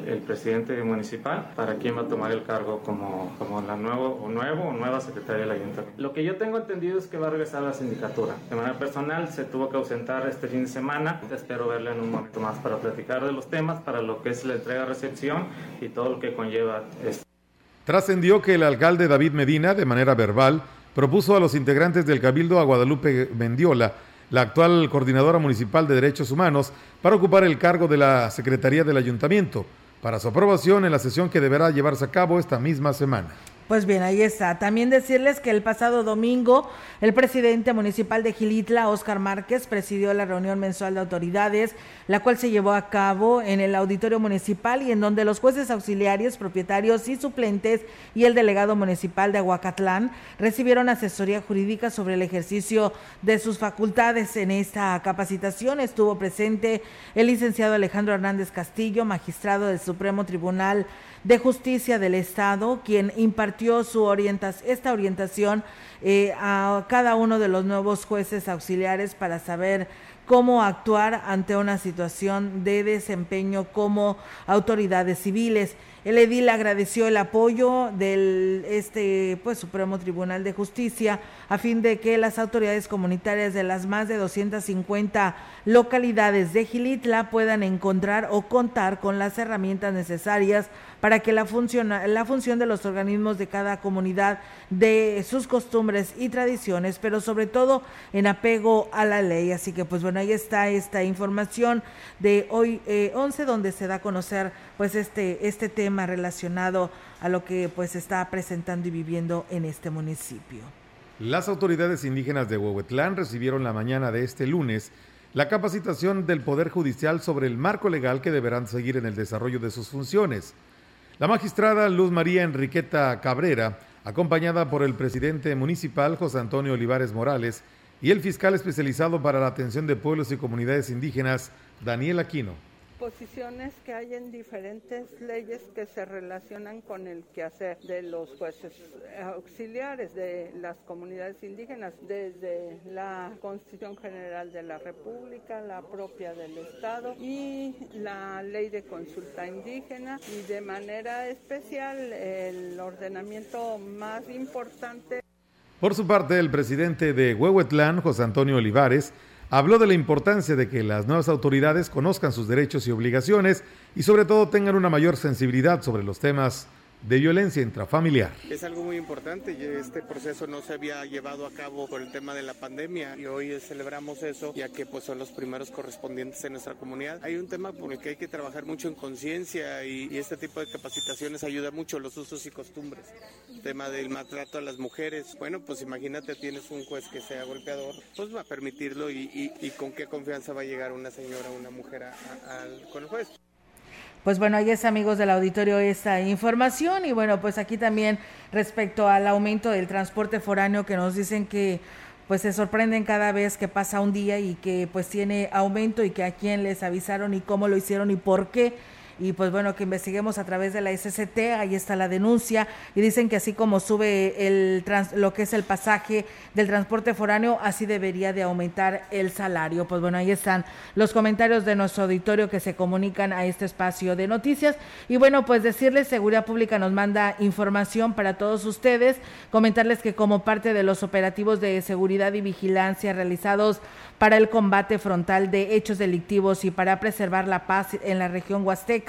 el, presidente municipal para quien va a tomar el cargo como, como la nuevo, o nuevo o nueva secretaria del ayuntamiento. Lo que yo tengo entendido es que va a regresar a la sindicatura. De manera personal se tuvo que ausentar este fin de semana. Espero verle en un momento más para platicar de los temas, para lo que es la entrega-recepción y todo lo que conlleva esto. Trascendió que el alcalde David Medina, de manera verbal, propuso a los integrantes del Cabildo a Guadalupe Mendiola, la actual coordinadora municipal de Derechos Humanos, para ocupar el cargo de la Secretaría del Ayuntamiento, para su aprobación en la sesión que deberá llevarse a cabo esta misma semana. Pues bien, ahí está. También decirles que el pasado domingo el presidente municipal de Gilitla, Óscar Márquez, presidió la reunión mensual de autoridades, la cual se llevó a cabo en el auditorio municipal y en donde los jueces auxiliares, propietarios y suplentes y el delegado municipal de Aguacatlán recibieron asesoría jurídica sobre el ejercicio de sus facultades. En esta capacitación estuvo presente el licenciado Alejandro Hernández Castillo, magistrado del Supremo Tribunal de Justicia del Estado, quien impartió su esta orientación eh, a cada uno de los nuevos jueces auxiliares para saber cómo actuar ante una situación de desempeño como autoridades civiles. El edil agradeció el apoyo del este pues Supremo Tribunal de Justicia a fin de que las autoridades comunitarias de las más de 250 localidades de Gilitla puedan encontrar o contar con las herramientas necesarias para que la, la función de los organismos de cada comunidad, de sus costumbres y tradiciones, pero sobre todo en apego a la ley. Así que pues bueno, ahí está esta información de hoy 11 eh, donde se da a conocer pues este, este tema relacionado a lo que pues está presentando y viviendo en este municipio. Las autoridades indígenas de Huehuetlán recibieron la mañana de este lunes la capacitación del Poder Judicial sobre el marco legal que deberán seguir en el desarrollo de sus funciones. La magistrada Luz María Enriqueta Cabrera, acompañada por el presidente municipal José Antonio Olivares Morales y el fiscal especializado para la atención de pueblos y comunidades indígenas, Daniel Aquino posiciones que hay en diferentes leyes que se relacionan con el quehacer de los jueces auxiliares de las comunidades indígenas, desde la Constitución General de la República, la propia del Estado y la ley de consulta indígena y de manera especial el ordenamiento más importante. Por su parte, el presidente de Huehuetlán, José Antonio Olivares, Habló de la importancia de que las nuevas autoridades conozcan sus derechos y obligaciones y sobre todo tengan una mayor sensibilidad sobre los temas de violencia intrafamiliar. Es algo muy importante, este proceso no se había llevado a cabo por el tema de la pandemia y hoy celebramos eso ya que pues son los primeros correspondientes en nuestra comunidad. Hay un tema por el que hay que trabajar mucho en conciencia y, este tipo de capacitaciones ayuda mucho los usos y costumbres. El tema del maltrato a las mujeres, bueno pues imagínate tienes un juez que sea golpeador, pues va a permitirlo y, con qué confianza va a llegar una señora una mujer con el juez. Pues bueno, ahí es amigos del auditorio esta información. Y bueno, pues aquí también respecto al aumento del transporte foráneo que nos dicen que pues se sorprenden cada vez que pasa un día y que pues tiene aumento y que a quién les avisaron y cómo lo hicieron y por qué y pues bueno, que investiguemos a través de la SCT, ahí está la denuncia. Y dicen que así como sube el lo que es el pasaje del transporte foráneo, así debería de aumentar el salario. Pues bueno, ahí están los comentarios de nuestro auditorio que se comunican a este espacio de noticias. Y bueno, pues decirles, Seguridad Pública nos manda información para todos ustedes, comentarles que como parte de los operativos de seguridad y vigilancia realizados para el combate frontal de hechos delictivos y para preservar la paz en la región huasteca,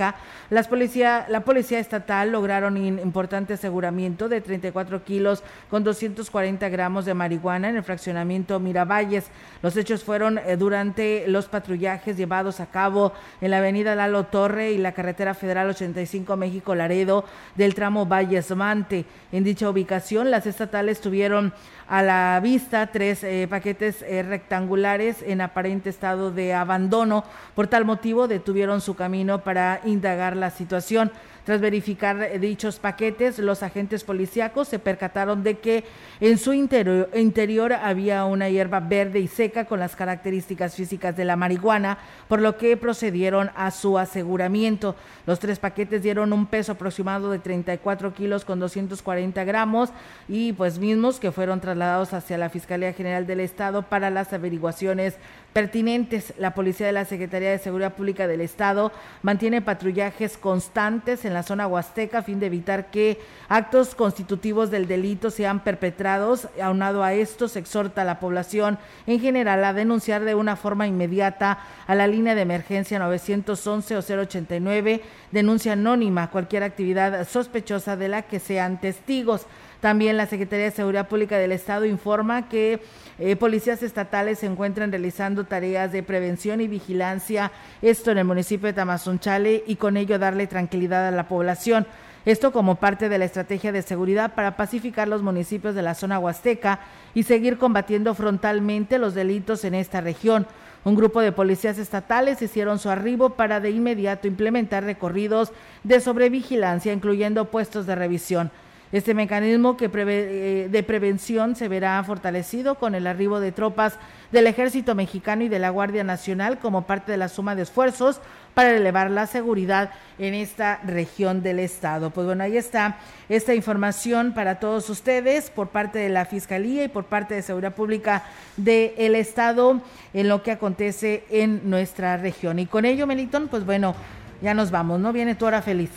las policía, la Policía Estatal lograron un importante aseguramiento de 34 kilos con 240 gramos de marihuana en el fraccionamiento Miravalles. Los hechos fueron eh, durante los patrullajes llevados a cabo en la avenida Lalo Torre y la carretera federal 85 México Laredo del tramo Valles Mante. En dicha ubicación, las estatales tuvieron a la vista tres eh, paquetes eh, rectangulares en aparente estado de abandono. Por tal motivo, detuvieron su camino para indagar la situación. Tras verificar dichos paquetes, los agentes policíacos se percataron de que en su interior, había una hierba verde y seca con las características físicas de la marihuana, por lo que procedieron a su aseguramiento. Los tres paquetes dieron un peso aproximado de 34 kilos con 240 gramos y pues mismos que fueron trasladados hacia la Fiscalía General del Estado para las averiguaciones pertinentes. La Policía de la Secretaría de Seguridad Pública del Estado mantiene patrullajes constantes en la zona huasteca a fin de evitar que actos constitutivos del delito sean perpetrados. Aunado a esto, exhorta a la población en general a denunciar de una forma inmediata a la línea de emergencia 911 o 089, denuncia anónima cualquier actividad sospechosa de la que sean testigos. También la Secretaría de Seguridad Pública del Estado informa que eh, policías estatales se encuentran realizando tareas de prevención y vigilancia, esto en el municipio de Tamazunchale, y con ello darle tranquilidad a la población. Esto como parte de la estrategia de seguridad para pacificar los municipios de la zona huasteca y seguir combatiendo frontalmente los delitos en esta región. Un grupo de policías estatales hicieron su arribo para de inmediato implementar recorridos de sobrevigilancia, incluyendo puestos de revisión. Este mecanismo que eh, de prevención se verá fortalecido con el arribo de tropas del Ejército Mexicano y de la Guardia Nacional como parte de la suma de esfuerzos para elevar la seguridad en esta región del estado. Pues bueno, ahí está esta información para todos ustedes por parte de la Fiscalía y por parte de Seguridad Pública del estado en lo que acontece en nuestra región. Y con ello, Melitón, pues bueno, ya nos vamos, ¿no? Viene tu hora feliz.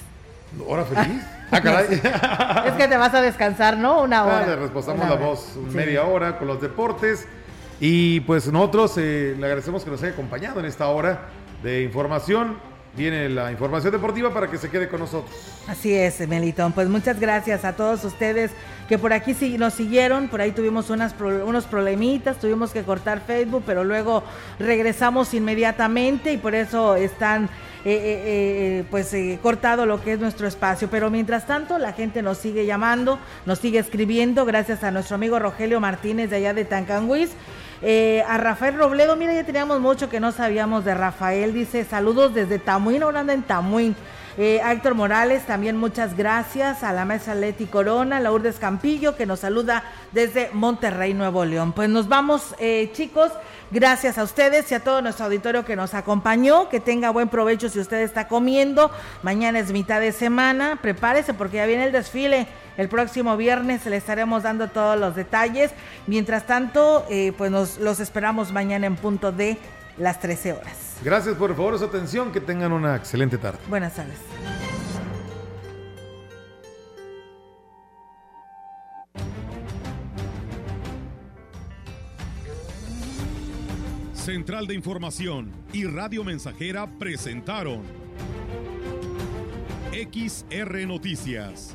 ¿Hora feliz? Ah, caray. (laughs) es que te vas a descansar, ¿no? Una hora. le reposamos la voz media hora con los deportes. Y pues nosotros eh, le agradecemos que nos haya acompañado en esta hora de información. Viene la información deportiva para que se quede con nosotros. Así es, Melitón. Pues muchas gracias a todos ustedes que por aquí nos siguieron. Por ahí tuvimos unas, unos problemitas, tuvimos que cortar Facebook, pero luego regresamos inmediatamente y por eso están eh, eh, eh, pues cortado lo que es nuestro espacio. Pero mientras tanto, la gente nos sigue llamando, nos sigue escribiendo, gracias a nuestro amigo Rogelio Martínez de allá de Tancanguis. A Rafael Robledo, mira, ya teníamos mucho que no sabíamos de Rafael. Dice, saludos desde Tamuín, ahora anda en Tamuín. Eh, Héctor Morales, también muchas gracias a la mesa Leti Corona, Lourdes Campillo, que nos saluda desde Monterrey, Nuevo León. Pues nos vamos, eh, chicos. Gracias a ustedes y a todo nuestro auditorio que nos acompañó. Que tenga buen provecho si usted está comiendo. Mañana es mitad de semana. Prepárese porque ya viene el desfile. El próximo viernes le estaremos dando todos los detalles. Mientras tanto, eh, pues nos los esperamos mañana en punto de las 13 horas. Gracias por favor su atención, que tengan una excelente tarde. Buenas tardes. Central de Información y Radio Mensajera presentaron XR Noticias.